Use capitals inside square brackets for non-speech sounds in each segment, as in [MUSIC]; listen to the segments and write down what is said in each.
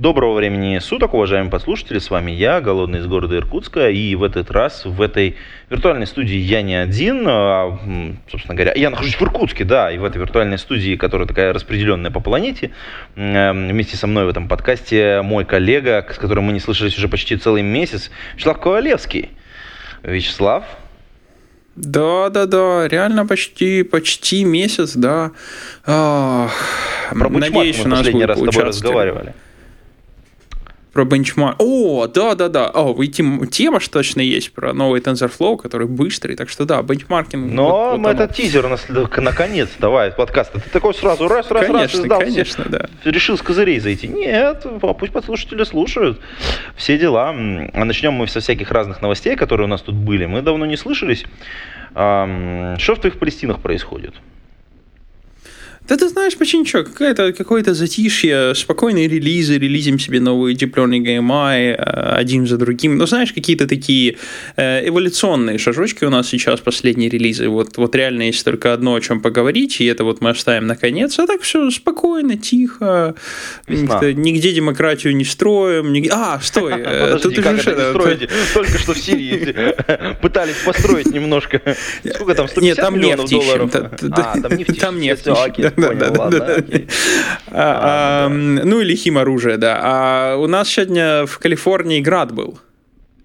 Доброго времени суток, уважаемые послушатели, с вами я, Голодный из города Иркутска, и в этот раз в этой виртуальной студии я не один, а, собственно говоря, я нахожусь в Иркутске, да, и в этой виртуальной студии, которая такая распределенная по планете, вместе со мной в этом подкасте мой коллега, с которым мы не слышались уже почти целый месяц, Вячеслав Ковалевский. Вячеслав, Да, да, да, реально почти, почти месяц, да. Про Надеюсь, мы у нас последний раз с тобой разговаривали. Про бенчмарк. О, да, да, да. О, и тем- тема же точно есть про новый TensorFlow, который быстрый. Так что да, бенчмаркинг. Но вот- вот мы- оно. это тизер нас наконец, давай, подкаста. Ты такой сразу раз, раз, раз, Конечно, сдал все. конечно, да. решил с козырей зайти. Нет, а пусть подслушатели слушают. Все дела. А начнем мы со всяких разных новостей, которые у нас тут были. Мы давно не слышались. Что в твоих Палестинах происходит? Да ты знаешь, почти ничего, какое-то, какое-то затишье, спокойные релизы, релизим себе новые Deep Learning AMI э, один за другим. Ну, знаешь, какие-то такие э, эволюционные шажочки у нас сейчас, последние релизы. Вот, вот реально есть только одно, о чем поговорить, и это вот мы оставим наконец. А так все спокойно, тихо. Весна. Нигде, демократию не строим. нигде- А, стой, [LAUGHS] э, Подожди, тут как уже это не это- строите? Только что в Сирии [LAUGHS] пытались построить немножко. [LAUGHS] Сколько там, 150 Нет, там миллионов долларов? А, там нефть Да, понял, да, да, ладно. А, Ну или химоружие, да. А у нас сегодня в Калифорнии град был.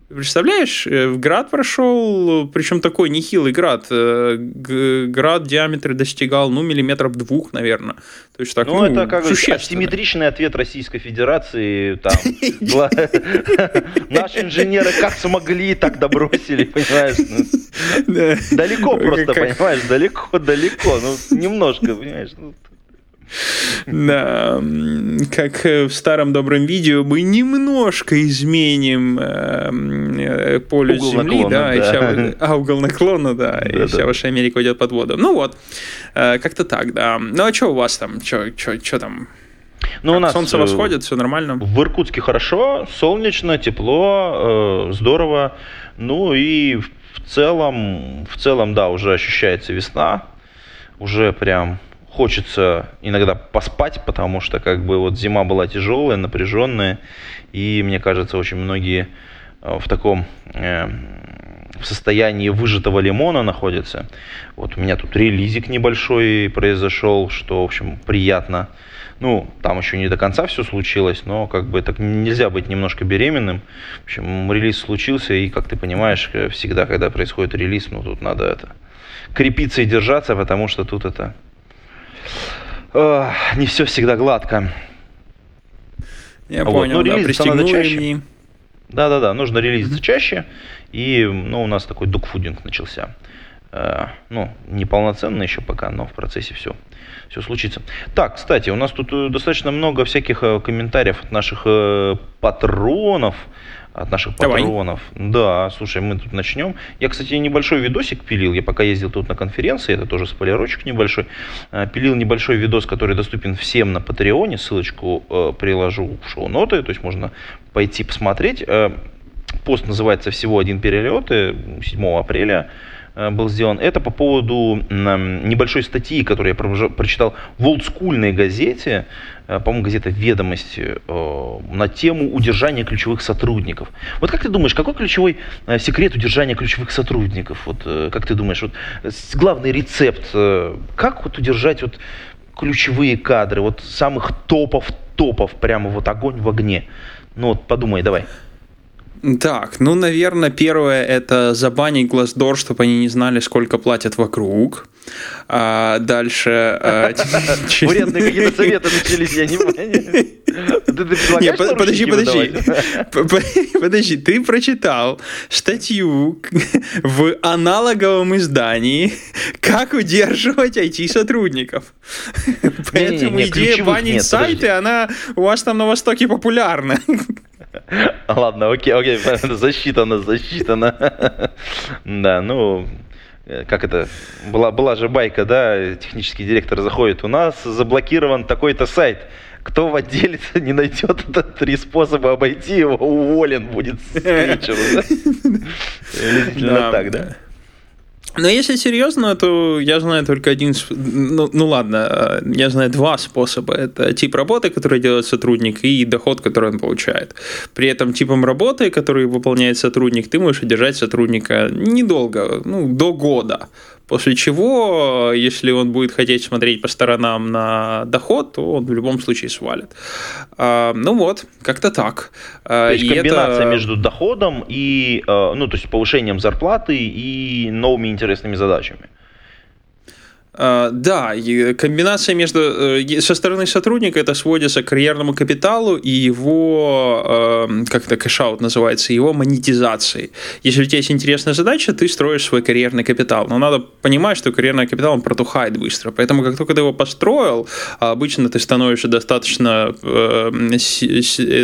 Представляешь, э, в град прошел, причем такой нехилый град. Э, Град диаметр достигал, ну, миллиметров двух, наверное. То есть так, Ну, это как асимметричный ответ Российской Федерации. Там, [LAUGHS] [LAUGHS] [LAUGHS] Наши инженеры как смогли, так добросили, понимаешь? Ну, Да. Далеко просто, понимаешь? Далеко, далеко. Ну, немножко, понимаешь? Да, как э, в старом добром видео, мы немножко изменим э, э, полюс Угол Земли, наклона, да, и да. вся вы- а угол наклона, да, и Да-да. вся ваша Америка уйдет под воду. Ну вот, э, как-то так, да. Ну а что у вас там, что там? Ну, у нас Солнце э, восходит, все нормально? В Иркутске хорошо, солнечно, тепло, э, здорово. Ну и в целом, в целом, да, уже ощущается весна. Уже прям хочется иногда поспать, потому что как бы вот зима была тяжелая, напряженная. И мне кажется, очень многие э, в таком э, в состоянии выжатого лимона находятся. Вот у меня тут релизик небольшой произошел, что, в общем, приятно. Ну, там еще не до конца все случилось, но как бы так нельзя быть немножко беременным. В общем, релиз случился, и, как ты понимаешь, э, всегда, когда происходит релиз, ну, тут надо это крепиться и держаться, потому что тут это э, не все всегда гладко. Я вот, понял, ну, да, пристегнули чаще. Да-да-да, нужно релизиться чаще, и, ну, у нас такой докфудинг начался. Э, ну, неполноценно еще пока, но в процессе все, все случится. Так, кстати, у нас тут э, достаточно много всяких э, комментариев от наших э, патронов, от наших Давай. патронов. Да, слушай, мы тут начнем. Я, кстати, небольшой видосик пилил, я пока ездил тут на конференции, это тоже спойлерочек небольшой. Э, Пилил небольшой видос, который доступен всем на Патреоне, ссылочку э, приложу в шоу-ноты, то есть можно пойти посмотреть. Э, Пост называется «Всего один перелет», э, 7 апреля э, был сделан. Это по поводу небольшой статьи, которую я прочитал в олдскульной газете, э, по-моему, газета «Ведомости», э, на тему удержания ключевых сотрудников. Вот как ты думаешь, какой ключевой э, секрет удержания ключевых сотрудников? Вот э, как ты думаешь, вот главный рецепт, э, как вот удержать вот ключевые кадры, вот самых топов топов, прямо вот огонь в огне? Ну вот подумай, давай. Так, ну, наверное, первое это забанить Glassdoor, чтобы они не знали, сколько платят вокруг. А дальше... ч- [LAUGHS] Вредные какие-то советы начались, я не понял. Ты, подожди, подожди. [LAUGHS] Подожди, ты прочитал статью [LAUGHS] в аналоговом издании «Как удерживать IT-сотрудников». Поэтому идея банить сайты, она у вас там на Востоке популярна. [LAUGHS] Ладно, окей, окей, [LAUGHS] засчитано, засчитано. [LAUGHS] Да, ну, э, как это, была, была же байка, да, технический директор заходит, у нас заблокирован такой-то сайт. Кто в отделе не найдет это три способа обойти его, уволен будет с вечера, да? так, да? Но если серьезно, то я знаю только один, ну, ну ладно, э, я знаю два способа. Это тип работы, который делает сотрудник, и доход, который он получает. При этом типом работы, который выполняет сотрудник, ты можешь удержать сотрудника недолго, ну, до года. После чего, если он будет хотеть смотреть по сторонам на доход, то он в любом случае свалит. А, ну вот, как-то так. А, то есть и комбинация это... между доходом и, э, ну, то есть повышением зарплаты и новыми интересными задачами. Uh, да, комбинация между uh, со стороны сотрудника это сводится к карьерному капиталу и его, uh, как это кэшаут называется, его монетизации. Если у тебя есть интересная задача, ты строишь свой карьерный капитал. Но надо понимать, что карьерный капитал он протухает быстро. Поэтому как только ты его построил, обычно ты становишься достаточно,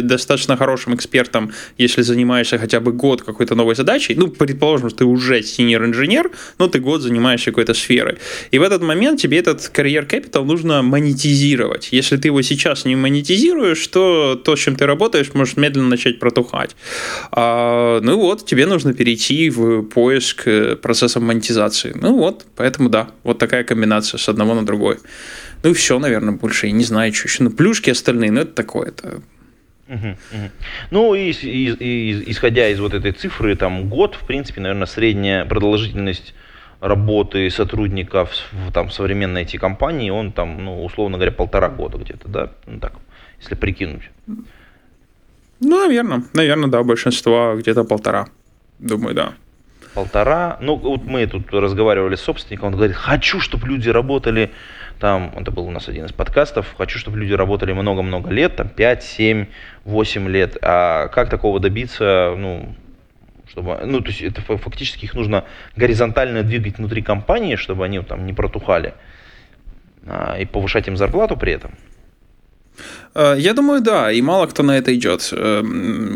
достаточно хорошим экспертом, если занимаешься хотя бы год какой-то новой задачей. Ну, предположим, что ты уже senior-инженер, но ты год занимаешься какой-то сферой. И в этот этот момент тебе этот карьер капитал нужно монетизировать. Если ты его сейчас не монетизируешь, то то, с чем ты работаешь, может медленно начать протухать. А, ну вот, тебе нужно перейти в поиск э, процессов монетизации. Ну вот, поэтому да, вот такая комбинация с одного на другой. Ну и все, наверное, больше я не знаю, что еще. Ну, плюшки остальные, ну это такое, это Ну, и, и, и исходя из вот этой цифры, там год, в принципе, наверное, средняя продолжительность работы сотрудников в там, современной IT-компании, он там, ну, условно говоря, полтора года где-то, да, ну, так, если прикинуть. Ну, наверное, наверное, да, большинство где-то полтора, думаю, да. Полтора, ну, вот мы тут разговаривали с собственником, он говорит, хочу, чтобы люди работали, там, это был у нас один из подкастов, хочу, чтобы люди работали много-много лет, там, 5, 7, 8 лет, а как такого добиться, ну, чтобы, ну, то есть это фактически их нужно горизонтально двигать внутри компании, чтобы они там не протухали, а, и повышать им зарплату при этом. Э, я думаю, да, и мало кто на это идет. Эм,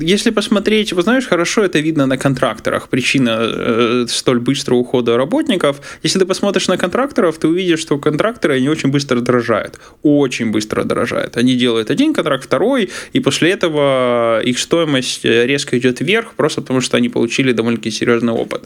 если посмотреть, вы знаешь, хорошо это видно на контракторах, причина э, столь быстрого ухода работников. Если ты посмотришь на контракторов, ты увидишь, что контракторы, они очень быстро дорожают. Очень быстро дорожают. Они делают один контракт, второй, и после этого их стоимость э, резко идет вверх, просто потому что они получили довольно-таки серьезный опыт.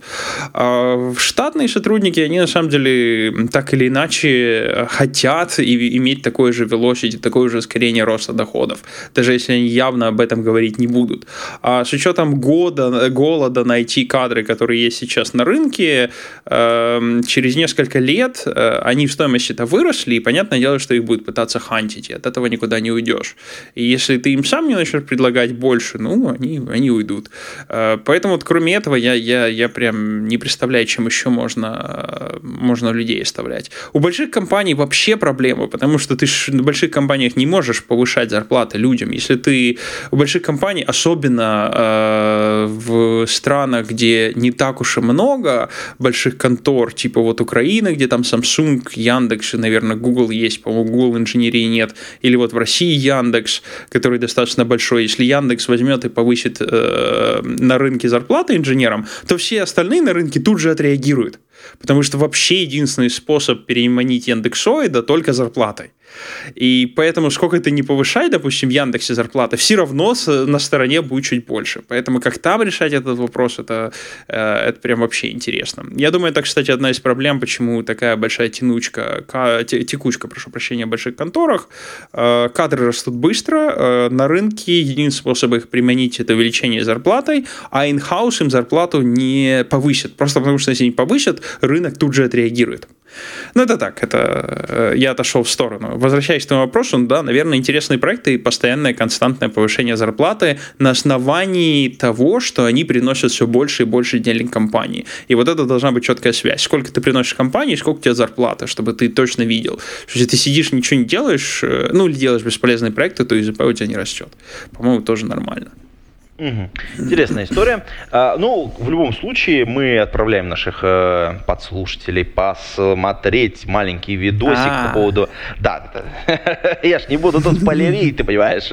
А штатные сотрудники, они на самом деле так или иначе хотят иметь такое же velocity, такое же ускорение роста доходов, даже если они явно об этом говорить не будут. А с учетом года, голода на IT-кадры, которые есть сейчас на рынке, э, через несколько лет э, они в стоимости-то выросли, и понятное дело, что их будут пытаться хантить, и от этого никуда не уйдешь. И если ты им сам не начнешь предлагать больше, ну, они, они уйдут. Э, поэтому вот кроме этого я, я, я прям не представляю, чем еще можно, э, можно людей оставлять. У больших компаний вообще проблемы, потому что ты в больших компаниях компаниях не можешь повышать зарплаты людям. Если ты у больших компаний, особенно э, в странах, где не так уж и много больших контор, типа вот Украины, где там Samsung, Яндекс, наверное, Google есть, по-моему, Google инженерии нет, или вот в России Яндекс, который достаточно большой. Если Яндекс возьмет и повысит э, на рынке зарплаты инженерам, то все остальные на рынке тут же отреагируют. Потому что вообще единственный способ переманить Яндексоида только зарплатой. И поэтому, сколько ты не повышай, допустим, Яндексе зарплата, все равно на стороне будет чуть больше. Поэтому как там решать этот вопрос, это, э, это прям вообще интересно. Я думаю, это, кстати, одна из проблем, почему такая большая тянучка, текучка, прошу прощения, в больших конторах. Э, кадры растут быстро, э, на рынке единственный способ их применить это увеличение зарплатой, а in-house им зарплату не повысит. Просто потому что если не повысят, рынок тут же отреагирует. Ну, это так, это я отошел в сторону возвращаясь к этому вопросу, да, наверное, интересные проекты и постоянное константное повышение зарплаты на основании того, что они приносят все больше и больше денег компании. И вот это должна быть четкая связь. Сколько ты приносишь компании, сколько у тебя зарплата, чтобы ты точно видел. Что если ты сидишь, ничего не делаешь, э, ну, или делаешь бесполезные проекты, то ИЗП у тебя не растет. По-моему, тоже нормально. Угу. Интересная история. А, ну, в любом случае, мы отправляем наших э, подслушателей посмотреть маленький видосик А-а-а. по поводу... Да, [LAUGHS] я ж не буду тут спойлерить, ты понимаешь.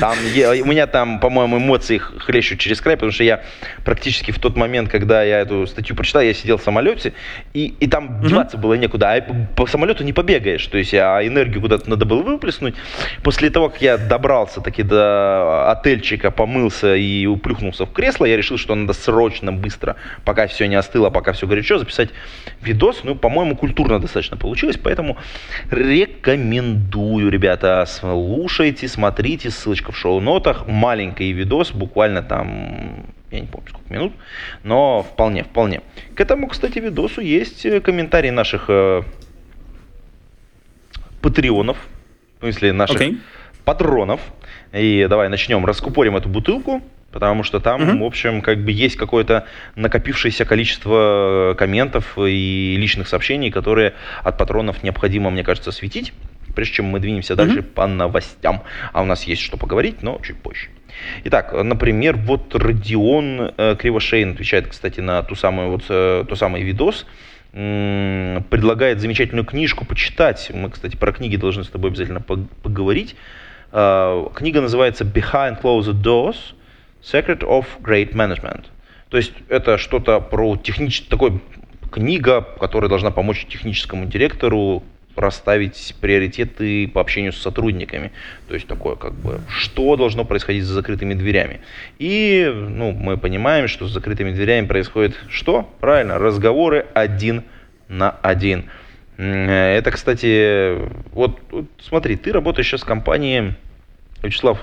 Там, я, у меня там, по-моему, эмоции хлещут через край, потому что я практически в тот момент, когда я эту статью прочитал, я сидел в самолете, и, и там угу. деваться было некуда. А по самолету не побегаешь, то есть а энергию куда-то надо было выплеснуть. После того, как я добрался таки до отельчика, помылся, разогрелся и уплюхнулся в кресло, я решил, что надо срочно, быстро, пока все не остыло, пока все горячо, записать видос. Ну, по-моему, культурно достаточно получилось, поэтому рекомендую, ребята, слушайте, смотрите, ссылочка в шоу-нотах, маленький видос, буквально там я не помню сколько минут, но вполне, вполне. К этому, кстати, видосу есть э, комментарии наших э, патреонов, в смысле наших okay. патронов, и давай начнем, раскупорим эту бутылку, потому что там, угу. в общем, как бы есть какое-то накопившееся количество комментов и личных сообщений, которые от патронов необходимо, мне кажется, светить, прежде чем мы двинемся дальше угу. по новостям. А у нас есть что поговорить, но чуть позже. Итак, например, вот Родион э, Кривошейн отвечает, кстати, на ту самую вот, э, тот самый видос, предлагает замечательную книжку почитать. Мы, кстати, про книги должны с тобой обязательно поговорить. Э, книга называется Behind Closed Doors Secret of Great Management. То есть это что-то про технический, такой книга, которая должна помочь техническому директору расставить приоритеты по общению с сотрудниками. То есть такое как бы, что должно происходить за закрытыми дверями. И ну, мы понимаем, что с закрытыми дверями происходит что? Правильно, разговоры один на один. Э, это, кстати, вот, вот смотри, ты работаешь сейчас в компании Вячеслав.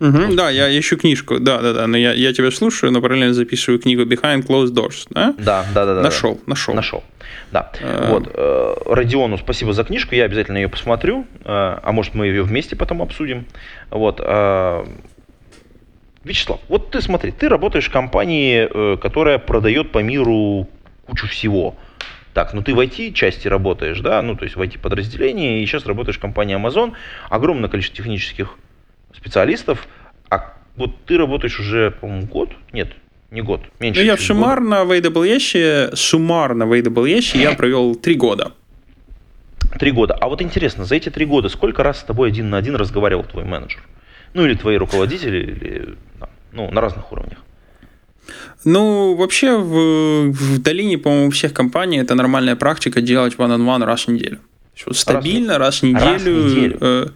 Угу, да, я ищу книжку, да, да, да, но я, я тебя слушаю, но параллельно записываю книгу Behind Closed Doors, да? Да, да, да. Нашел, да. нашел. Нашел, да. А... Вот, э, Родиону спасибо за книжку, я обязательно ее посмотрю, э, а может мы ее вместе потом обсудим. Вот, Вячеслав, вот ты смотри, ты работаешь в компании, которая продает по миру кучу всего – так, ну ты в IT-части работаешь, да, ну то есть в IT-подразделении, и сейчас работаешь в компании Amazon, огромное количество технических специалистов, а вот ты работаешь уже, по-моему, год? Нет, не год, меньше. Ну, я суммарно в AWS, суммарно в AWS я провел три года. Три года. А вот интересно, за эти три года сколько раз с тобой один на один разговаривал твой менеджер? Ну, или твои руководители, или, ну, на разных уровнях. Ну, вообще в, в долине, по-моему, у всех компаний это нормальная практика делать one-on-one раз в неделю. Вот стабильно, раз, раз в неделю. Раз в неделю. Э,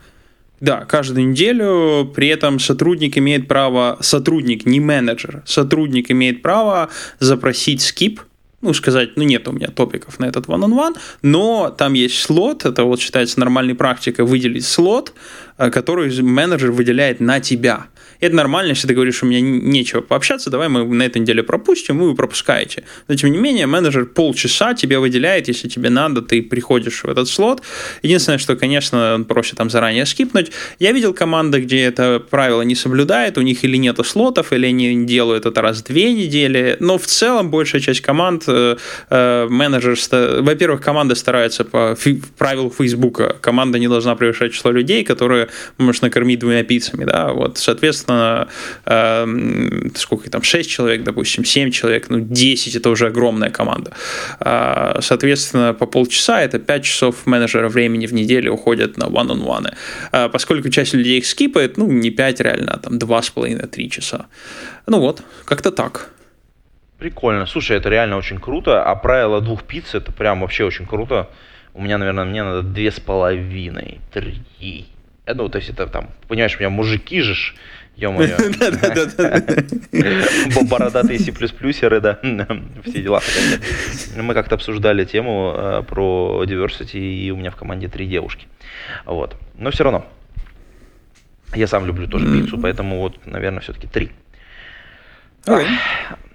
да, каждую неделю. При этом сотрудник имеет право, сотрудник, не менеджер, сотрудник имеет право запросить скип, ну, сказать, ну, нет у меня топиков на этот one-on-one, но там есть слот, это вот считается нормальной практикой выделить слот, э, который менеджер выделяет на тебя. Это нормально, если ты говоришь, у меня нечего пообщаться, давай мы на этой неделе пропустим, вы пропускаете. Но тем не менее, менеджер полчаса тебе выделяет, если тебе надо, ты приходишь в этот слот. Единственное, что, конечно, он просит там заранее скипнуть. Я видел команды, где это правило не соблюдает, у них или нету слотов, или они делают это раз в две недели. Но в целом большая часть команд э, э, менеджер, во-первых, команда старается по правилу Фейсбука. Команда не должна превышать число людей, которые можно накормить двумя пиццами, да, вот, соответственно, соответственно, э, сколько там, 6 человек, допустим, 7 человек, ну, 10 это уже огромная команда. Э, соответственно, по полчаса это 5 часов менеджера времени в неделю уходят на one-on-one. Э, поскольку часть людей их скипает, ну, не 5 реально, а там 2,5-3 часа. Ну вот, как-то так. Прикольно. Слушай, это реально очень круто. А правило двух пиц это прям вообще очень круто. У меня, наверное, мне надо две с половиной, три. Ну, то есть это там, понимаешь, у меня мужики же Ё-моё. [LAUGHS] Бородатые C++еры, да, все дела. Мы как-то обсуждали тему э, про diversity, и у меня в команде три девушки. Вот. Но все равно. Я сам люблю тоже пиццу, поэтому вот, наверное, все-таки три.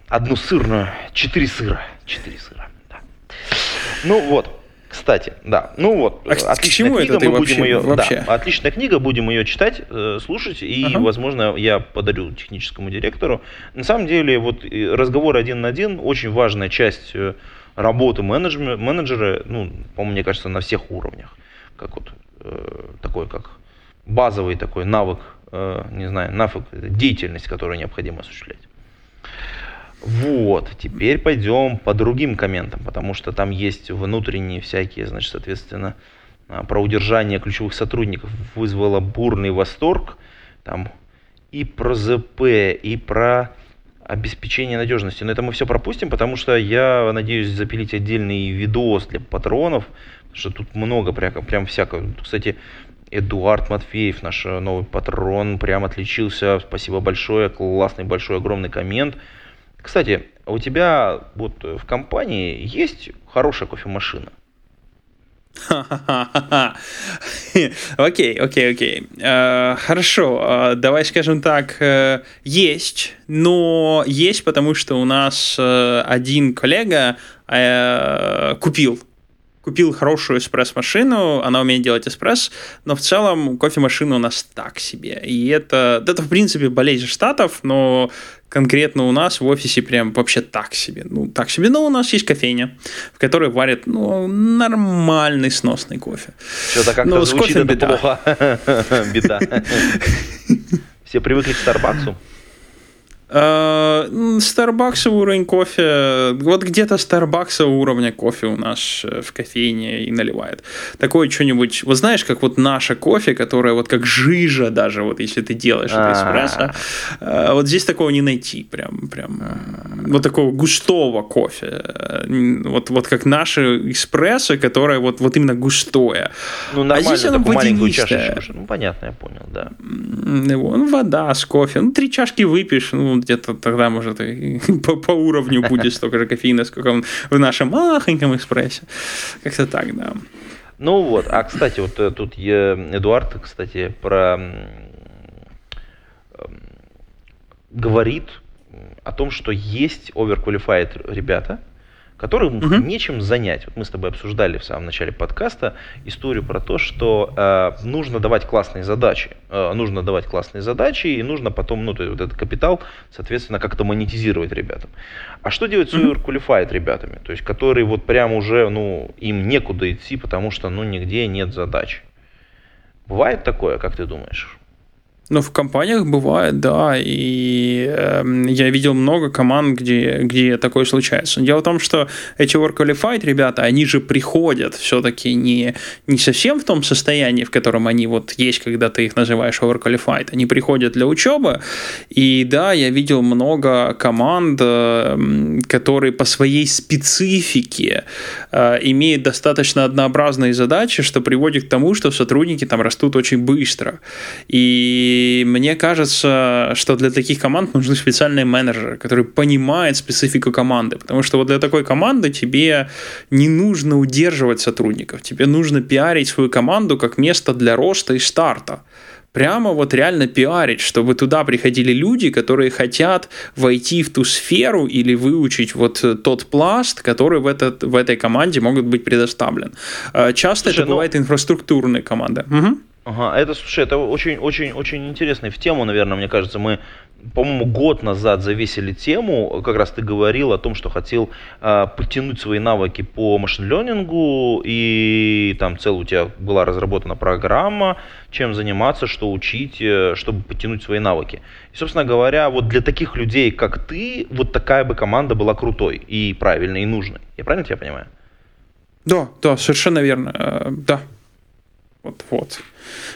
Одну сырную, четыре сыра. Четыре сыра, да. Ну вот. Кстати, да. Ну вот, а отличная чему книга, это мы будем ее, вообще? Да, отличная книга, будем ее читать, э, слушать, и, ага. возможно, я подарю техническому директору. На самом деле, вот разговор один на один очень важная часть э, работы менеджера, менеджера ну, по-моему, мне кажется, на всех уровнях. Как вот э, такой, как базовый такой навык э, не знаю, нафиг, деятельность, которую необходимо осуществлять. Вот, теперь пойдем по другим комментам, потому что там есть внутренние всякие, значит, соответственно, а, про удержание ключевых сотрудников вызвало бурный восторг. Там и про ЗП, и про обеспечение надежности. Но это мы все пропустим, потому что я надеюсь запилить отдельный видос для патронов, потому что тут много прям, прям всякого. Кстати, Эдуард Матфеев, наш новый патрон, прям отличился. Спасибо большое, классный, большой, огромный коммент. Кстати, у тебя вот в компании есть хорошая кофемашина? [LAUGHS] Окей, окей, окей. Э, хорошо, э, давай скажем так, э, есть, но есть, потому что у нас один коллега купил купил хорошую эспресс-машину, она умеет делать эспресс, но в целом кофемашина у нас так себе. И это, это в принципе, болезнь штатов, но конкретно у нас в офисе прям вообще так себе. Ну, так себе. Но у нас есть кофейня, в которой варят ну, нормальный сносный кофе. Что-то как-то но звучит это [LAUGHS] беда. плохо. [LAUGHS] беда. Все привыкли к Старбаксу. Э, уровень кофе, вот где-то Старбаксового уровня кофе у нас э, в кофейне и наливает. Такое что-нибудь, вот знаешь, как вот наше кофе, которое вот как жижа даже, вот если ты делаешь это эспрессо, э, вот здесь такого не найти, прям, прям, вот такого густого кофе, вот, вот как наше эспрессо, которое вот, вот именно густое. Ну, нормально, а здесь оно маленькую чашечку, ну, понятно, я понял, да. Ну, вода с кофе, ну, три чашки выпьешь, ну, где-то тогда, может, и [LAUGHS] по, по уровню будет [LAUGHS] столько же кофеина, сколько он в нашем махоньком экспрессе. Как-то так, да. Ну вот, а кстати, вот э, тут я, Эдуард, кстати, про говорит о том, что есть overqualified ребята, которым угу. нечем занять. Вот мы с тобой обсуждали в самом начале подкаста историю про то, что э, нужно давать классные задачи, э, нужно давать классные задачи и нужно потом, ну, то есть вот этот капитал, соответственно, как-то монетизировать ребятам. А что делать с overqualified ребятами, то есть которые вот прям уже, ну, им некуда идти, потому что, ну, нигде нет задач. Бывает такое, как ты думаешь? Ну, в компаниях бывает, да, и э, я видел много команд, где, где такое случается. Дело в том, что эти work-qualified ребята, они же приходят все-таки не, не совсем в том состоянии, в котором они вот есть, когда ты их называешь work-qualified. Они приходят для учебы, и да, я видел много команд, э, которые по своей специфике э, имеют достаточно однообразные задачи, что приводит к тому, что сотрудники там растут очень быстро. И и мне кажется, что для таких команд нужны специальные менеджеры, которые понимают специфику команды. Потому что вот для такой команды тебе не нужно удерживать сотрудников. Тебе нужно пиарить свою команду как место для роста и старта прямо вот реально пиарить, чтобы туда приходили люди, которые хотят войти в ту сферу или выучить вот тот пласт, который в, этот, в этой команде могут быть предоставлен. Э, часто Слушай, это ну... бывает инфраструктурные команды. Угу. Ага, это, слушай, это очень-очень-очень интересно. В тему, наверное, мне кажется, мы, по-моему, год назад завесили тему, как раз ты говорил о том, что хотел э, подтянуть свои навыки по машин-лернингу, и там целая у тебя была разработана программа, чем заниматься, что учить, э, чтобы подтянуть свои навыки. И, собственно говоря, вот для таких людей, как ты, вот такая бы команда была крутой и правильной, и нужной. Я правильно тебя понимаю? Да, да, совершенно верно. Э, да, вот, вот.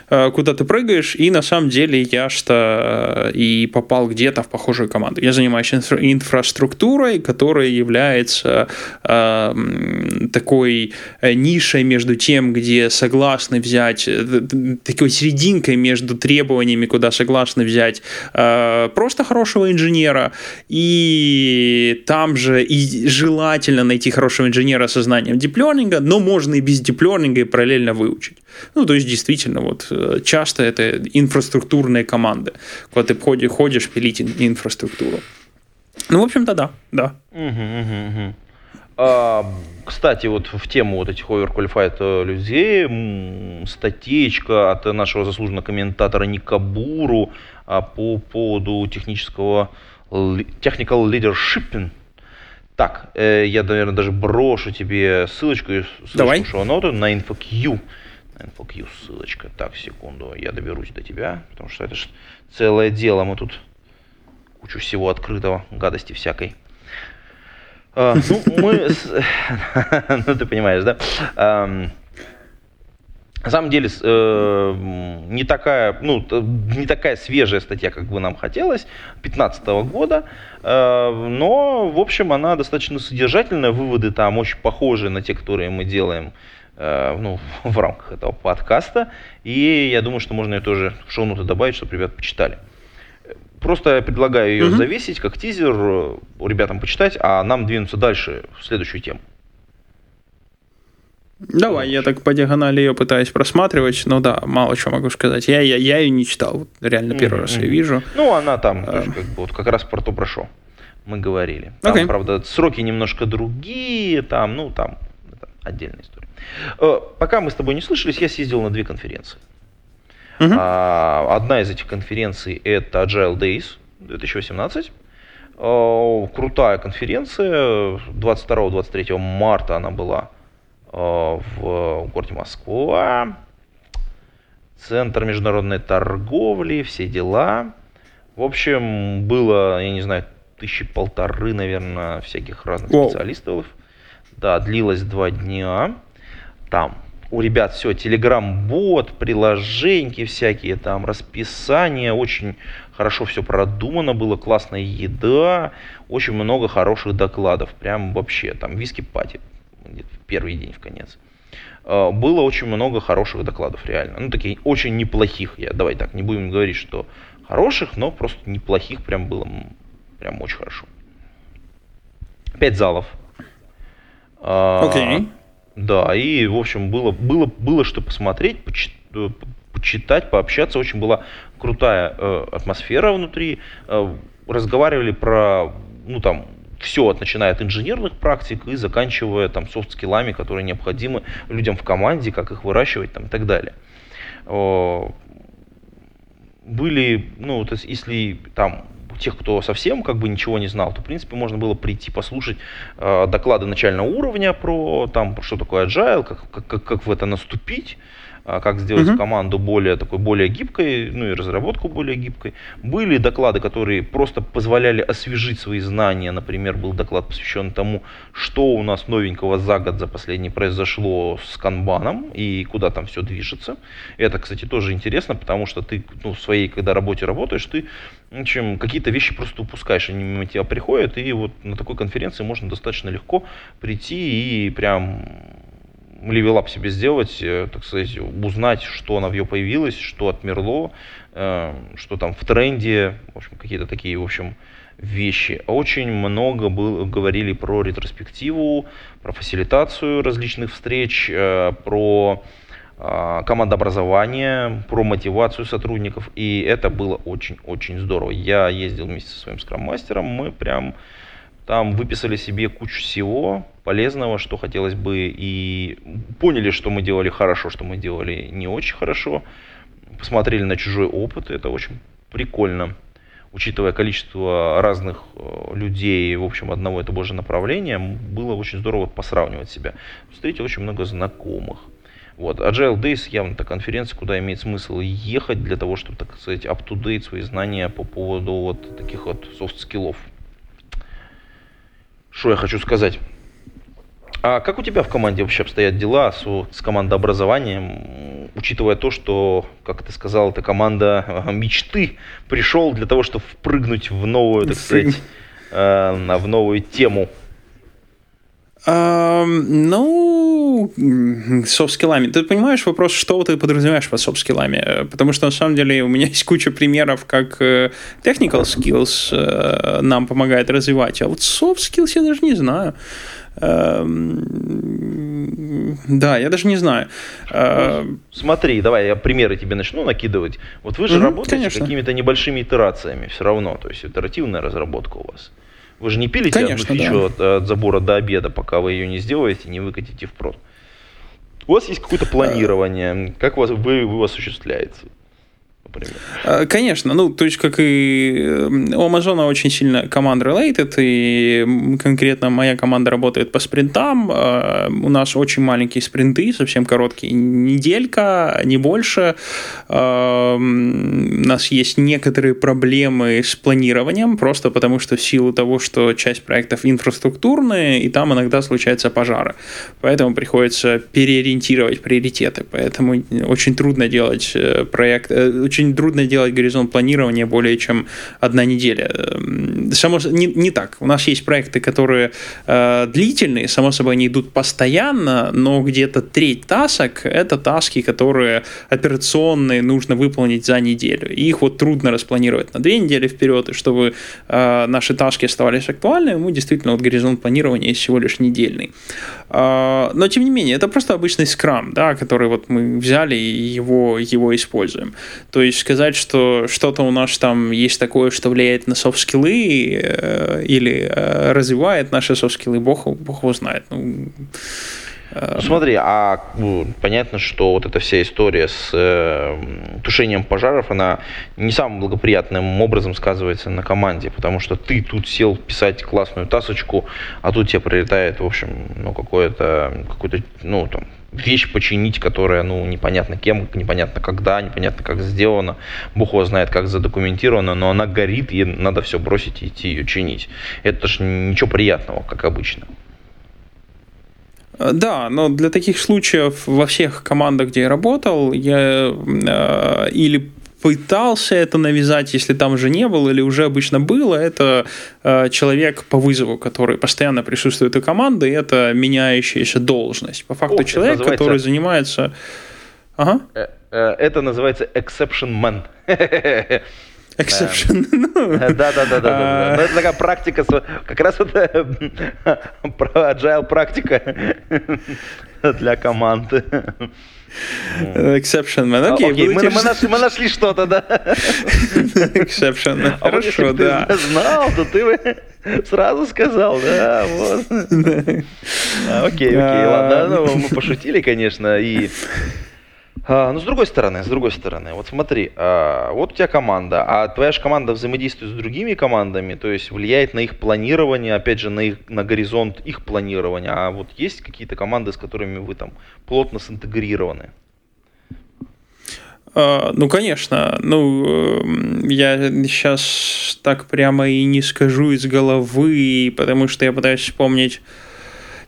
Э, куда ты прыгаешь, и на самом деле я что э, и попал где-то в похожую команду. Я занимаюсь инфра- инфраструктурой, которая является э, такой э, нишей между тем, где согласны взять, такой серединкой между требованиями, куда согласны взять э, просто хорошего инженера, и там же и желательно найти хорошего инженера со знанием диплернинга, но можно и без диплернинга и параллельно выучить. Ну, то есть, действительно, вот э, часто это инфраструктурные команды, когда ты ходишь, ходишь пилить инфраструктуру. Ну, в общем-то, да, да. А, кстати, вот в тему вот этих overqualified э, людей, статейка от нашего заслуженного комментатора Никабуру а, по поводу технического technical leadership. Так, э, я, наверное, даже брошу тебе ссылочку, Давай. шоу-ноты на InfoQ InfoQ ссылочка. Так, секунду, я доберусь до тебя, потому что это же целое дело. Мы тут кучу всего открытого, гадости всякой. А, ну, мы... [LAUGHS] ну, ты понимаешь, да? На самом деле э, не такая, ну, не такая свежая статья, как бы нам хотелось, 2015 года, э, но, в общем, она достаточно содержательная, выводы там очень похожи на те, которые мы делаем ну, [LAUGHS] в рамках этого подкаста, и я думаю, что можно ее тоже в шоу-ноты добавить, чтобы ребят почитали. Просто я предлагаю ее угу. завесить как тизер, ребятам почитать, а нам двинуться дальше в следующую тему. Давай, я так по диагонали ее пытаюсь просматривать, но да, мало чего могу сказать. Я, я, я ее не читал, реально первый mm-hmm. раз ее вижу. Ну, она там, а... как, бы, вот, как раз про то, про шо мы говорили. Там, okay. правда, сроки немножко другие, там, ну, там, это отдельная история. Э, пока мы с тобой не слышались, я съездил на две конференции. А, одна из этих конференций это Agile Days 2018. Э, крутая конференция. 22-23 марта она была Э, в городе Москва, Центр международной торговли, все дела. В общем, было, я не знаю, тысячи полторы, наверное, всяких разных специалистов. Да, длилось два дня. Там у ребят все, телеграм-бот, приложеньки всякие, там расписание, очень хорошо все продумано было, классная еда, очень много хороших докладов, прям вообще, там виски-пати первый день, в конец. А, было очень много хороших докладов, реально. Ну, такие очень неплохих. Я, давай так, не будем говорить, что хороших, но просто неплохих прям было прям очень хорошо. Пять залов. А, Окей. Okay. Да, и, в общем, было, было, было что посмотреть, почитать, э, почитать, пообщаться. Очень была крутая э, атмосфера внутри. Э, разговаривали про, ну, там, все, от, начиная от инженерных практик и заканчивая там софт-скиллами, которые необходимы людям в команде, как их выращивать там, и так далее. Были, ну, то есть, если там тех, кто совсем как бы ничего не знал, то, в принципе, можно было прийти послушать э, доклады начального уровня про там, что такое agile, как, как, как в это наступить, как сделать угу. команду более такой более гибкой, ну и разработку более гибкой. Были доклады, которые просто позволяли освежить свои знания. Например, был доклад посвящен тому, что у нас новенького за год за последний произошло с канбаном и куда там все движется. Это, кстати, тоже интересно, потому что ты ну, в своей, когда работе работаешь, ты общем, какие-то вещи просто упускаешь, они мимо тебя приходят, и вот на такой конференции можно достаточно легко прийти и прям level up себе сделать, э, так сказать, узнать, что на Vue появилось, что отмерло, э, что там в тренде, в общем, какие-то такие, в общем, вещи. Очень много было, говорили про ретроспективу, про фасилитацию различных встреч, э, про командообразование, про мотивацию сотрудников, и это было очень-очень здорово. Я ездил вместе со своим скрам-мастером, мы прям там выписали себе кучу всего полезного, что хотелось бы, и поняли, что мы делали хорошо, что мы делали не очень хорошо. Посмотрели на чужой опыт, это очень прикольно. Учитывая количество разных э, людей, в общем, одного и того же направления, было очень здорово посравнивать себя. Встретил очень много знакомых. Вот. Agile Days явно та конференция, куда имеет смысл ехать для того, чтобы, так сказать, up-to-date свои знания по поводу вот таких вот софт-скиллов. Что я хочу сказать? А как у тебя в команде вообще обстоят дела с, с командообразованием, учитывая то, что, как ты сказал, это команда мечты пришел для того, чтобы впрыгнуть в новую, так сказать, э, в новую тему? Ну, софт-скиллами. Ты понимаешь вопрос, что ты подразумеваешь под софт-скиллами? Потому что, на самом деле, у меня [LAUGHS] есть куча примеров, как э, technical skills uh, нам помогает развивать, а вот soft skills я даже не знаю. Да, я даже не знаю. Ну, смотри, давай я примеры тебе начну накидывать. Вот вы же mm-hmm, работаете какими-то небольшими итерациями все равно, то есть итеративная разработка у вас. Вы же не пилите Конечно, одну фичу да. от, от забора до обеда, пока вы ее не сделаете, не выкатите в прод. У вас есть какое-то планирование, как у вас, вы, вы осуществляется? Например. Конечно, ну, то есть, как и у Амазона очень сильно команд related, и конкретно моя команда работает по спринтам, у нас очень маленькие спринты, совсем короткие, неделька, не больше, у нас есть некоторые проблемы с планированием, просто потому что в силу того, что часть проектов инфраструктурные, и там иногда случаются пожары, поэтому приходится переориентировать приоритеты, поэтому очень трудно делать э, проект, э, очень трудно делать горизонт планирования более чем одна неделя. Эм, само, не, не так. У нас есть проекты, которые э, длительные, само собой, они идут постоянно, но где-то треть тасок – это таски, которые операционные нужно выполнить за неделю. И их вот трудно распланировать на две недели вперед, и чтобы э, наши таски оставались актуальными, мы действительно вот горизонт планирования всего лишь недельный. Э, но, тем не менее, это просто обычный скрам, да, который вот мы взяли и его, его используем. То есть сказать, что что-то у нас там есть такое, что влияет на софт-скиллы э, или э, развивает наши софт-скиллы, бог, бог его знает. Ну, ну, смотри, а ну, понятно, что вот эта вся история с э, тушением пожаров, она не самым благоприятным образом сказывается на команде, потому что ты тут сел писать классную тасочку, а тут тебе прилетает, в общем, ну, какое-то, какой-то, ну, там, вещь починить, которая, ну, непонятно кем, непонятно когда, непонятно как сделано, бог его знает, как задокументировано, но она горит, и надо все бросить и идти ее чинить. Это ж ничего приятного, как обычно. Да, но для таких случаев во всех командах, где я работал, я э, или пытался это навязать, если там уже не было или уже обычно было, это э, человек по вызову, который постоянно присутствует у команды, и это меняющаяся должность. По факту О, человек, называется... который занимается... Ага. Э, э, это называется exception man. [LAUGHS] Exception. Да, да, да, да. Это такая практика, как раз это [LAUGHS] agile практика [LAUGHS] для команды. Exception man. Окей. Мы, мы, нашли, мы нашли что-то, да. Exception. А Хорошо, вот, да. Ты знал, то ты бы сразу сказал, да, вот. А, окей, окей, ладно. Ну, мы пошутили, конечно, и а, ну, с другой стороны, с другой стороны, вот смотри, а, вот у тебя команда, а твоя же команда взаимодействует с другими командами, то есть влияет на их планирование, опять же, на, их, на горизонт их планирования. А вот есть какие-то команды, с которыми вы там плотно синтегрированы? А, ну, конечно. Ну, эм, я сейчас так прямо и не скажу из головы, потому что я пытаюсь вспомнить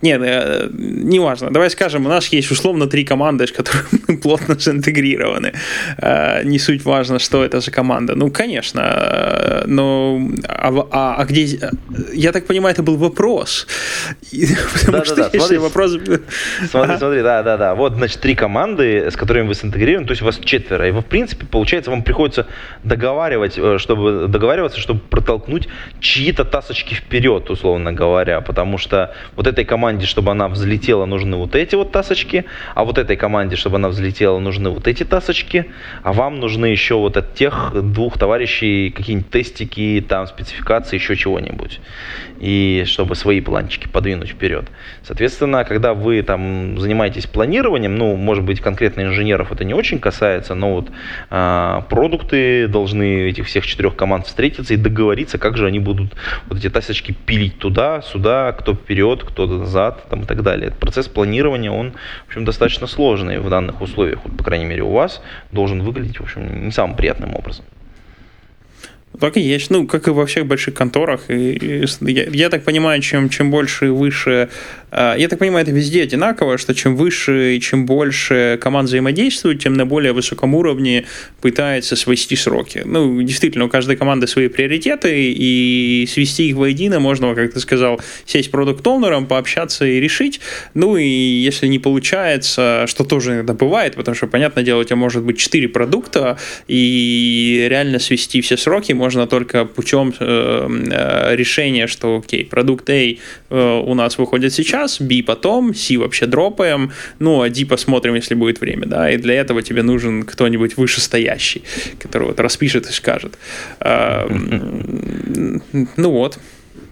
нет, э, неважно. Давай скажем, у нас есть условно три команды, с которыми [LAUGHS] плотно заинтегрированы. Э, не суть важно, что это за команда. Ну, конечно. Э, но а, а, а где... Я так понимаю, это был вопрос. [LAUGHS] Потому да, что да, да. Смотри, вопрос... Смотри, смотри, да, да, да. Вот, значит, три команды, с которыми вы синтегрированы, то есть у вас четверо. И вы, в принципе, получается, вам приходится договаривать, чтобы договариваться, чтобы протолкнуть чьи-то тасочки вперед, условно говоря. Потому что вот этой команде команде, чтобы она взлетела, нужны вот эти вот тасочки, а вот этой команде, чтобы она взлетела, нужны вот эти тасочки, а вам нужны еще вот от тех двух товарищей какие-нибудь тестики, там спецификации, еще чего-нибудь. И чтобы свои планчики подвинуть вперед. Соответственно, когда вы там занимаетесь планированием, ну, может быть, конкретно инженеров это не очень касается, но вот а, продукты должны этих всех четырех команд встретиться и договориться, как же они будут вот эти тасочки пилить туда, сюда, кто вперед, кто назад, там, и так далее. Процесс планирования, он, в общем, достаточно сложный в данных условиях. Вот, по крайней мере, у вас должен выглядеть, в общем, не самым приятным образом. Так и есть. Ну, как и во всех больших конторах. И, и я, я так понимаю, чем, чем больше и выше... Э, я так понимаю, это везде одинаково, что чем выше и чем больше команд взаимодействуют, тем на более высоком уровне пытается свести сроки. Ну, действительно, у каждой команды свои приоритеты, и свести их воедино можно, как ты сказал, сесть продукт-оунером, пообщаться и решить. Ну, и если не получается, что тоже иногда бывает, потому что, понятное дело, у тебя может быть 4 продукта, и реально свести все сроки можно только путем э, э, решения, что, окей, продукт A э, у нас выходит сейчас, B потом, C вообще дропаем, ну, а D посмотрим, если будет время, да, и для этого тебе нужен кто-нибудь вышестоящий, который вот распишет и скажет. Ну вот,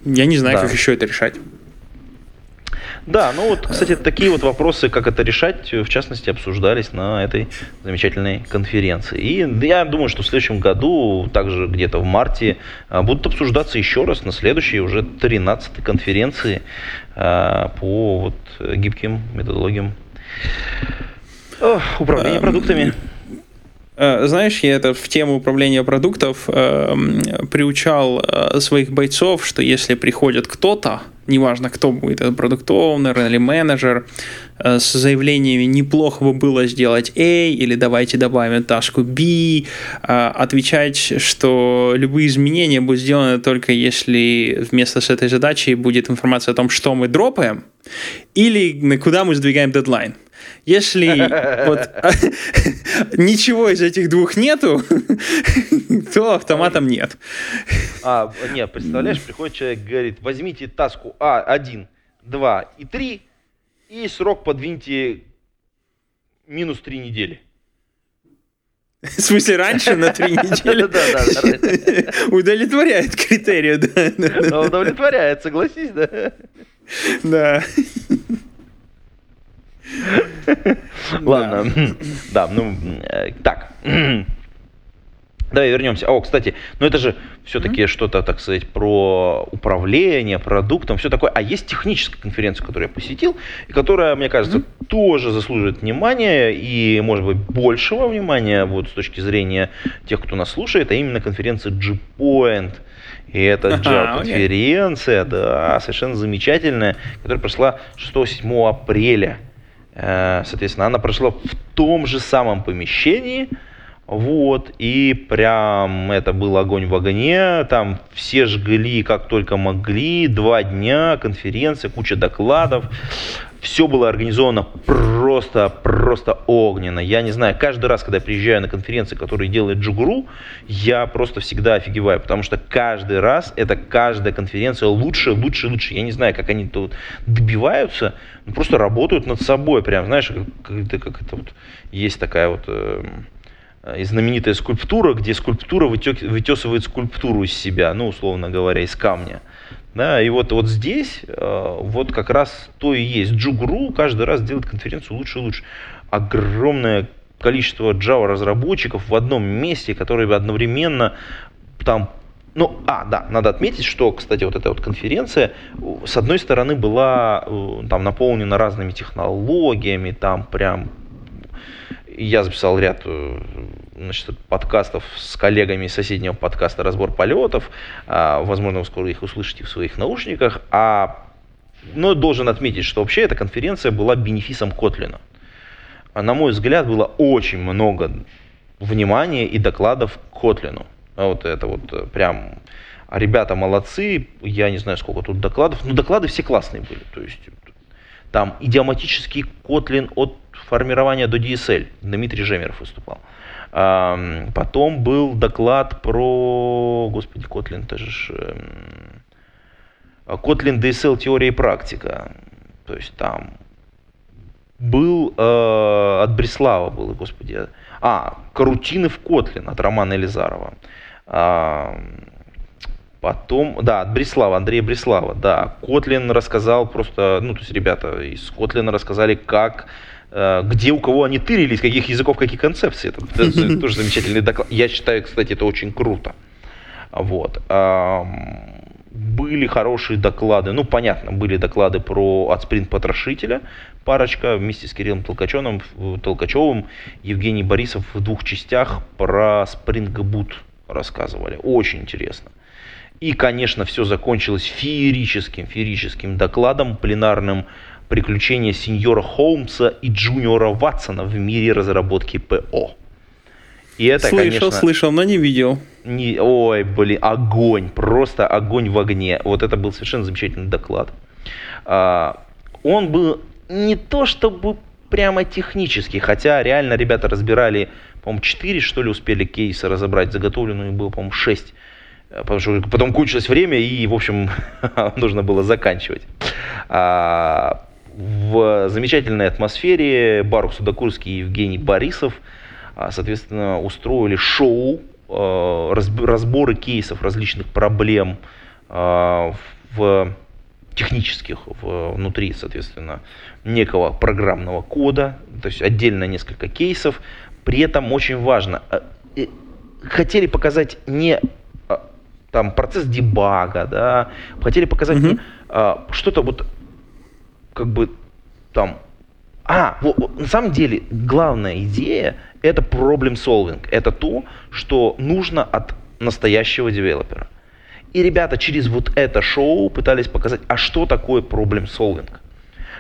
я не знаю, да. как еще это решать. Да, ну вот, кстати, такие вот вопросы, как это решать, в частности, обсуждались на этой замечательной конференции. И я думаю, что в следующем году, также где-то в марте, а, будут обсуждаться еще раз на следующей уже 13-й конференции а, по вот гибким методологиям управления продуктами. Э, знаешь, я это в тему управления продуктов э, приучал э, своих бойцов, что если приходит кто-то, неважно кто будет, это продукт-оунер или менеджер, э, с заявлениями «неплохо бы было сделать A» или «давайте добавим таску B», э, отвечать, что любые изменения будут сделаны только если вместо с этой задачей будет информация о том, что мы дропаем, или куда мы сдвигаем дедлайн. Если вот [LAUGHS] ничего из этих двух нету, [LAUGHS] то автоматом нет. А, нет, представляешь, приходит человек, говорит, возьмите таску А1, 2 и 3, и срок подвиньте минус 3 недели. [LAUGHS] В смысле, раньше на три недели? Да, да, да. Удовлетворяет критерию, да. Удовлетворяет, согласись, да? Да. [LAUGHS] Ладно, [CLEARS THROAT] да, ну, э, так. [CLEARS THROAT] Давай вернемся. О, кстати, ну это же все-таки mm-hmm. что-то, так сказать, про управление продуктом, все такое. А есть техническая конференция, которую я посетил, и которая, мне кажется, mm-hmm. тоже заслуживает внимания и, может быть, большего внимания вот с точки зрения тех, кто нас слушает, а именно конференция G-Point. И это Java-конференция, да, совершенно замечательная, которая прошла 6-7 апреля соответственно, она прошла в том же самом помещении, вот, и прям это был огонь в огне, там все жгли как только могли, два дня, конференция, куча докладов, все было организовано просто, просто огненно. Я не знаю, каждый раз, когда я приезжаю на конференции, которые делает Джугуру, я просто всегда офигеваю, потому что каждый раз, это каждая конференция лучше, лучше, лучше. Я не знаю, как они тут добиваются, но просто работают над собой, прям, знаешь, как, это, как это вот, есть такая вот э, знаменитая скульптура, где скульптура вытек, вытесывает скульптуру из себя, ну, условно говоря, из камня. Да, и вот, вот здесь э, вот как раз то и есть. Джугру каждый раз делает конференцию лучше и лучше. Огромное количество Java разработчиков в одном месте, которые одновременно там ну, а, да, надо отметить, что, кстати, вот эта вот конференция, с одной стороны, была э, там наполнена разными технологиями, там прям я записал ряд э, значит, подкастов с коллегами из соседнего подкаста «Разбор полетов». А, возможно, вы скоро их услышите в своих наушниках. А, но должен отметить, что вообще эта конференция была бенефисом Котлина. А, на мой взгляд, было очень много внимания и докладов Котлину. Вот это вот э, прям ребята молодцы, я не знаю, сколько тут докладов, но доклады все классные были. То есть там идиоматический Kotlin от формирования до DSL. Дмитрий Жемеров выступал. Потом был доклад про, господи, Kotlin, это же эм, Kotlin DSL теория и практика. То есть там был э, от Бреслава был, господи, а, Карутины в Kotlin от Романа Елизарова. Потом, да, от Бреслава, Андрея Бреслава, да. Котлин рассказал просто, ну, то есть ребята из Котлина рассказали, как, где у кого они тырились, каких языков, какие концепции. Это, это [LAUGHS] тоже замечательный доклад. Я считаю, кстати, это очень круто. Вот. Были хорошие доклады, ну, понятно, были доклады про от спринт потрошителя, парочка вместе с Кириллом Толкачевым, Толкачевым, Евгений Борисов в двух частях про Boot рассказывали. Очень интересно. И, конечно, все закончилось феерическим, феерическим докладом пленарным приключения сеньора Холмса и джуниора Ватсона в мире разработки ПО. И это, слышал, конечно, слышал, но не видел. Не, ой, блин, огонь, просто огонь в огне. Вот это был совершенно замечательный доклад. А, он был не то чтобы прямо технический, хотя реально ребята разбирали, по-моему, 4 что ли успели кейсы разобрать, заготовленную было, по-моему, 6 потому что потом кончилось время, и, в общем, [LAUGHS] нужно было заканчивать. А, в замечательной атмосфере Барух Судокурский и Евгений Борисов, а, соответственно, устроили шоу, а, разборы кейсов различных проблем а, в технических внутри, соответственно, некого программного кода, то есть отдельно несколько кейсов. При этом очень важно, хотели показать не там процесс дебага, да, хотели показать mm-hmm. а, что-то вот как бы там. А, вот, на самом деле главная идея это problem solving, это то, что нужно от настоящего девелопера. И ребята через вот это шоу пытались показать, а что такое problem solving,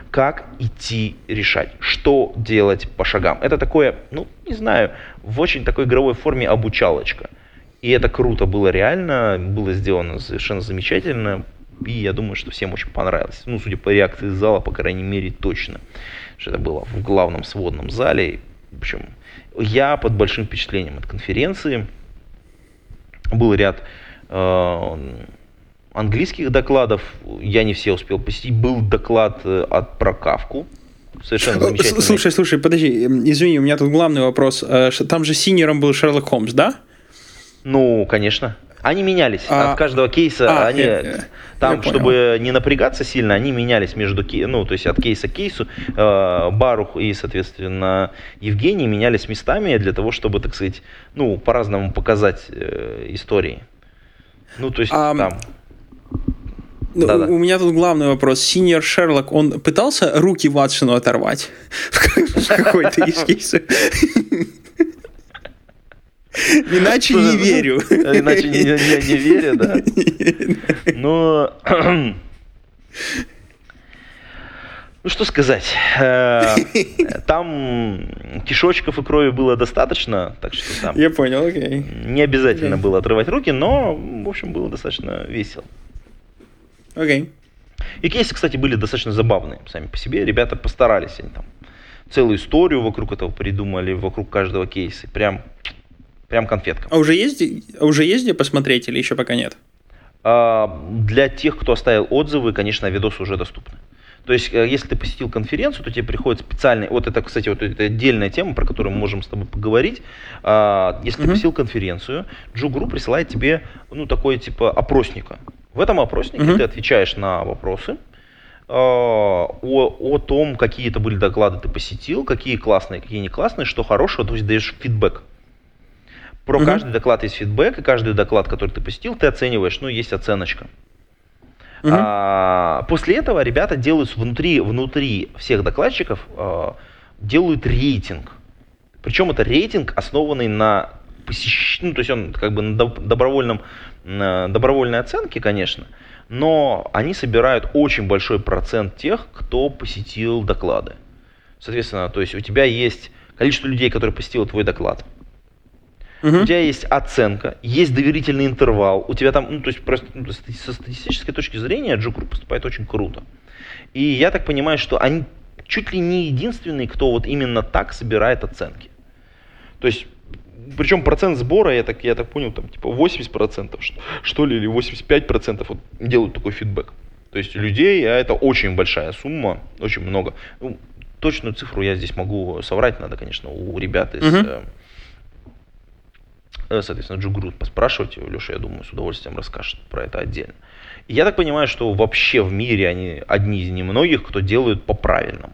как идти решать, что делать по шагам. Это такое, ну, не знаю, в очень такой игровой форме обучалочка. И это круто было реально, было сделано совершенно замечательно. И я думаю, что всем очень понравилось. Ну, судя по реакции зала, по крайней мере, точно. Что это было в главном сводном зале. В общем, я под большим впечатлением от конференции. Был ряд э, английских докладов. Я не все успел посетить. Был доклад э, от Прокавку. Совершенно замечательный. Слушай, слушай, подожди, извини, у меня тут главный вопрос. Э, там же синером был Шерлок Холмс, да? Ну, конечно. Они менялись а, от каждого кейса. А, они, э, э, там, чтобы не напрягаться сильно, они менялись между, ну, то есть от кейса к кейсу. Э, Барух и, соответственно, Евгений менялись местами для того, чтобы, так сказать, ну, по-разному показать э, истории. Ну, то есть а, там. Ну, да, у меня тут главный вопрос. Синьор Шерлок, он пытался руки Ватсону оторвать [LAUGHS] в какой-то из кейсов? Иначе не верю. [LAUGHS] Иначе не, не, не верю, да. [LAUGHS] Но... [CLEARS THROAT] Ну что сказать, э, там кишочков и крови было достаточно, так что там... Я понял, окей. Не обязательно было отрывать руки, но, в общем, было достаточно весело. Окей. И кейсы, кстати, были достаточно забавные сами по себе. Ребята постарались, они там целую историю вокруг этого придумали, вокруг каждого кейса. Прям Прям конфетка. А уже есть, а уже есть где посмотреть или еще пока нет? А, для тех, кто оставил отзывы, конечно, видосы уже доступны. То есть, э, если ты посетил конференцию, то тебе приходит специальный, вот это, кстати, вот это отдельная тема, про которую мы можем с тобой поговорить. А, если uh-huh. ты посетил конференцию, Джугру присылает тебе, ну, такой типа опросника. В этом опроснике uh-huh. ты отвечаешь на вопросы, а, о, о том, какие это были доклады ты посетил, какие классные, какие не классные, что хорошего, то есть даешь фидбэк. Про угу. каждый доклад есть фидбэк, и каждый доклад, который ты посетил, ты оцениваешь, ну, есть оценочка. Угу. А, после этого ребята делают внутри, внутри всех докладчиков а, делают рейтинг. Причем это рейтинг, основанный на посещении, ну, то есть он как бы на добровольном, на добровольной оценке, конечно, но они собирают очень большой процент тех, кто посетил доклады. Соответственно, то есть у тебя есть количество людей, которые посетили твой доклад. Угу. У тебя есть оценка, есть доверительный интервал, у тебя там, ну, то есть просто ну, со статистической точки зрения Джукру поступает очень круто. И я так понимаю, что они чуть ли не единственные, кто вот именно так собирает оценки. То есть, причем процент сбора, я так, я так понял, там типа 80% что, что ли, или 85% вот делают такой фидбэк. То есть людей, а это очень большая сумма, очень много. Ну, точную цифру я здесь могу соврать, надо, конечно, у ребят из uh Э, соответственно, Джугрут поспрашивать Леша, я думаю, с удовольствием расскажет про это отдельно. И я так понимаю, что вообще в мире они одни из немногих, кто делают по-правильному.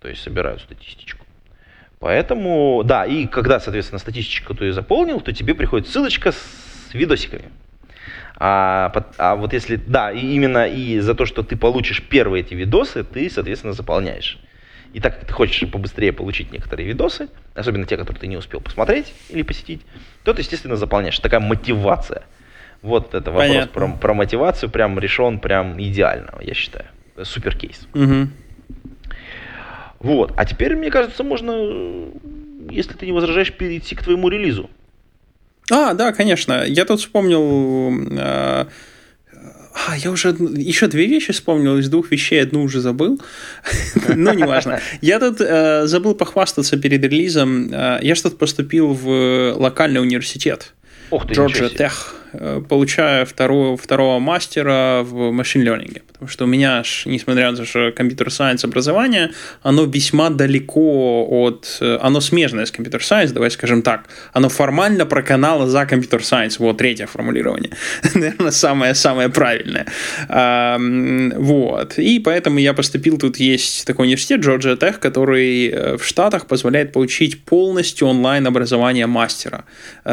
То есть собирают статистичку. Поэтому, да, и когда, соответственно, статистичку ты заполнил, то тебе приходит ссылочка с видосиками. А, а вот если, да, и именно и за то, что ты получишь первые эти видосы, ты, соответственно, заполняешь. И так как ты хочешь побыстрее получить некоторые видосы, особенно те, которые ты не успел посмотреть или посетить, то ты, естественно, заполняешь. Такая мотивация. Вот это вопрос про, про мотивацию прям решен прям идеально, я считаю. Супер кейс. Угу. Вот. А теперь, мне кажется, можно, если ты не возражаешь, перейти к твоему релизу. А, да, конечно. Я тут вспомнил э, а, я уже еще две вещи вспомнил, из двух вещей одну уже забыл. [LAUGHS] ну, неважно. Я тут э, забыл похвастаться перед релизом. Э, я что-то поступил в локальный университет. Ох ты, Джорджия Тех. Э, получая второго, второго мастера в машин-лернинге. Потому что у меня, несмотря на то, что компьютер-сайенс образование, оно весьма далеко от... Э, оно смежное с компьютер-сайенс, давай скажем так. Оно формально проканало за компьютер-сайенс. Вот третье формулирование. [LAUGHS] Наверное, самое-самое правильное. Вот. И поэтому я поступил... Тут есть такой университет, Georgia Tech, который э, в Штатах позволяет получить полностью онлайн-образование мастера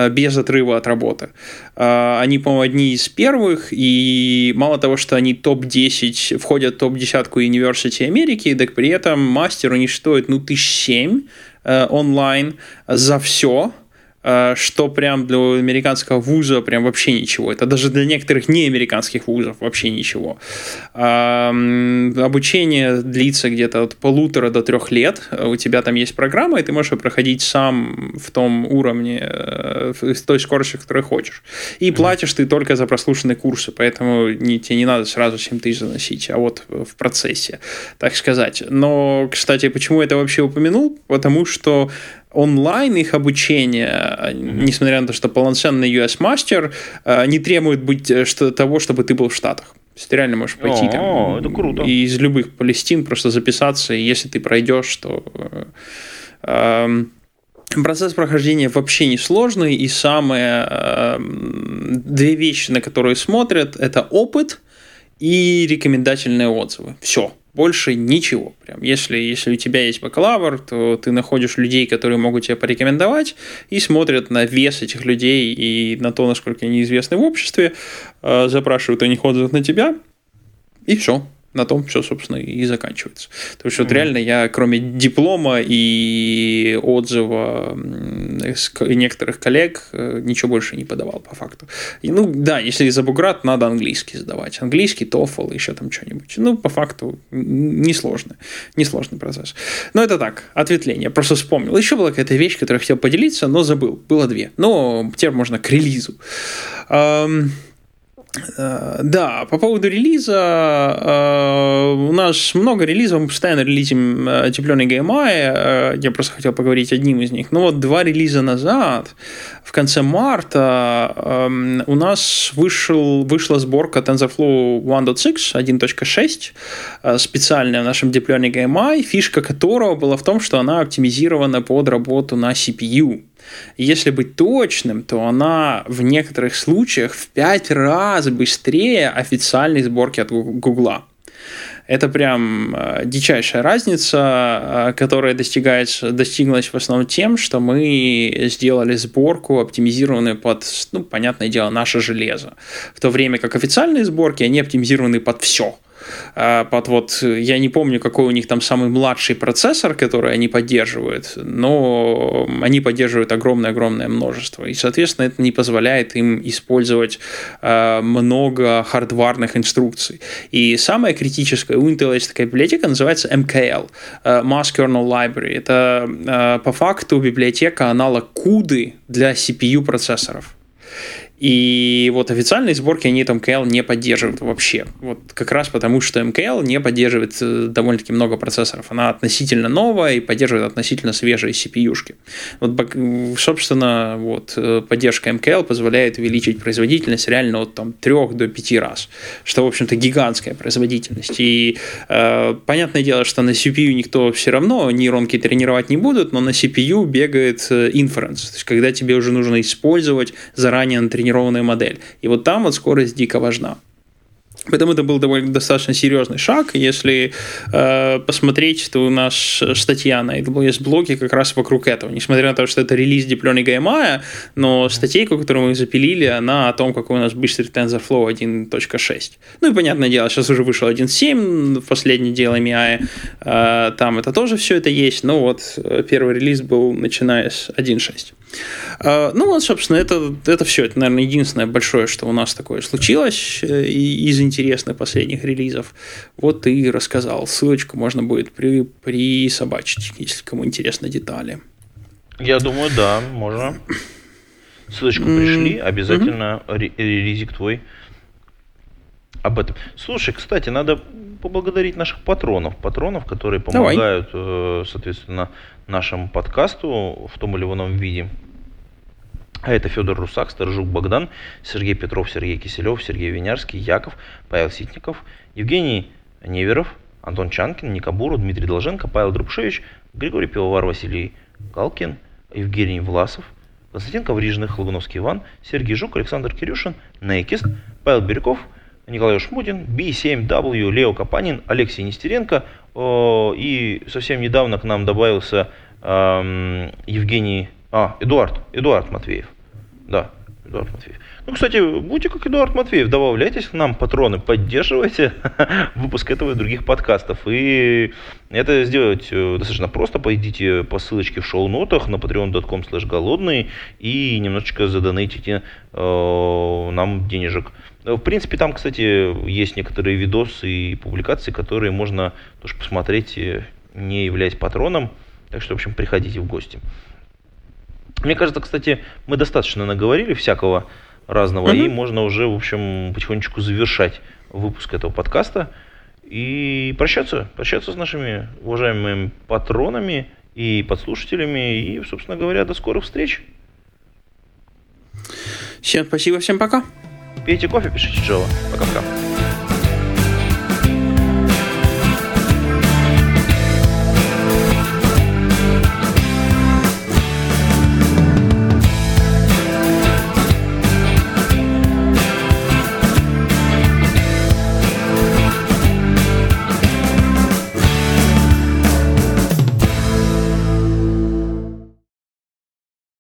без отрыва от работы. Они, по-моему, одни из первых, и мало того, что они топ-10, входят в топ-десятку университетов Америки, так при этом мастер у них стоит, ну, тысяч семь э, онлайн за все, что прям для американского вуза прям вообще ничего. Это даже для некоторых неамериканских вузов вообще ничего. Обучение длится где-то от полутора до трех лет. У тебя там есть программа, и ты можешь ее проходить сам в том уровне, э, с той скоростью, которой хочешь. И платишь ты только за прослушанные курсы, поэтому не, тебе не надо сразу 7 тысяч заносить, а вот в процессе, так сказать. Но, кстати, почему я это вообще упомянул? Потому что онлайн их обучение, несмотря на то, что полноценный US Master, э, не требует быть э, что, того, чтобы ты был в Штатах. То есть ты реально можешь пойти О, там это круто. из любых Палестин просто записаться, и если ты пройдешь, то э, э, Процесс прохождения вообще не сложный, и самые э, две вещи, на которые смотрят, это опыт и рекомендательные отзывы. Все. Больше ничего. Прям. Если, если у тебя есть бакалавр, то ты находишь людей, которые могут тебя порекомендовать, и смотрят на вес этих людей и на то, насколько они известны в обществе, э, запрашивают у них отзыв на тебя, и все на том все, собственно, и заканчивается. То есть, mm-hmm. вот реально я, кроме диплома и отзыва некоторых коллег, э, ничего больше не подавал по факту. И, ну, да, если за Буград, надо английский сдавать. Английский, TOEFL, еще там что-нибудь. Ну, по факту, несложно. Несложный процесс. Но это так, ответвление. Просто вспомнил. Еще была какая-то вещь, которую я хотел поделиться, но забыл. Было две. Но теперь можно к релизу. Э, да, по поводу релиза, э, у нас много релизов, мы постоянно релизим э, GMI, я просто хотел поговорить одним из них. Но вот два релиза назад, в конце марта, эм, у нас вышел, вышла сборка TensorFlow 1.6, 1.6, специальная в нашем Deep GMI, фишка которого была в том, что она оптимизирована под работу на CPU. Если быть точным, то она в некоторых случаях в пять раз быстрее официальной сборки от Гугла. Это прям э, дичайшая разница, э, которая достигается, достиглась в основном тем, что мы сделали сборку, оптимизированную под, ну, понятное дело, наше железо. В то время как официальные сборки, они оптимизированы под все – под вот, я не помню, какой у них там самый младший процессор, который они поддерживают, но они поддерживают огромное-огромное множество. И, соответственно, это не позволяет им использовать а, много хардварных инструкций. И самое критическое, у Intel есть такая библиотека, называется MKL, а, Mass Kernel Library. Это по факту библиотека аналог CUDA для CPU процессоров. И вот официальные сборки они там МКЛ не поддерживают вообще. Вот как раз потому, что МКЛ не поддерживает э, довольно-таки много процессоров. Она относительно новая и поддерживает относительно свежие CPU-шки. Вот, собственно, вот э, поддержка МКЛ позволяет увеличить производительность реально от там 3 до 5 раз, что, в общем-то, гигантская производительность. И э, понятное дело, что на CPU никто все равно нейронки тренировать не будут, но на CPU бегает э, inference, то есть когда тебе уже нужно использовать заранее натренированные натренированная модель. И вот там вот скорость дико важна. Поэтому это был довольно достаточно серьезный шаг. Если э, посмотреть, то у нас статья на AWS блоге как раз вокруг этого. Несмотря на то, что это релиз Deep GMI, но статейку, которую мы запилили, она о том, какой у нас быстрый TensorFlow 1.6. Ну и понятное дело, сейчас уже вышел 1.7, в последний дело MI, э, там это тоже все это есть. Но вот э, первый релиз был начиная с 1.6. А, ну вот, собственно, это, это все. Это, наверное, единственное большое, что у нас такое случилось э, из интересных последних релизов. Вот ты рассказал. Ссылочку можно будет при, присобачить, если кому интересны детали. Я думаю, да, можно. Ссылочку пришли, обязательно mm-hmm. релизик твой об этом. Слушай, кстати, надо поблагодарить наших патронов. Патронов, которые помогают, Давай. Э, соответственно, нашему подкасту в том или ином виде. А это Федор Русак, Сторожук Богдан, Сергей Петров, Сергей Киселев, Сергей Винярский, Яков, Павел Ситников, Евгений Неверов, Антон Чанкин, Никабуру, Дмитрий Долженко, Павел Друбшевич, Григорий Пивовар, Василий Галкин, Евгений Власов, Константин Коврижных, Логуновский Иван, Сергей Жук, Александр Кирюшин, Нейкист, Павел Бирюков, Николай Шмудин, B7W, Лео Капанин, Алексей Нестеренко. И совсем недавно к нам добавился Евгений... А, Эдуард, Эдуард Матвеев. Да, Эдуард Матвеев. Ну, кстати, будьте как Эдуард Матвеев, добавляйтесь к нам, патроны, поддерживайте [LAUGHS] выпуск этого и других подкастов. И это сделать э, достаточно просто. Пойдите по ссылочке в шоу-нотах на patreon.com slash голодный и немножечко задонатите э, нам денежек. В принципе, там, кстати, есть некоторые видосы и публикации, которые можно тоже посмотреть, э, не являясь патроном. Так что, в общем, приходите в гости. Мне кажется, кстати, мы достаточно наговорили всякого разного, mm-hmm. и можно уже, в общем, потихонечку завершать выпуск этого подкаста и прощаться, прощаться с нашими уважаемыми патронами и подслушателями, и, собственно говоря, до скорых встреч. Всем спасибо, всем пока. Пейте кофе, пишите Джова. Пока-пока.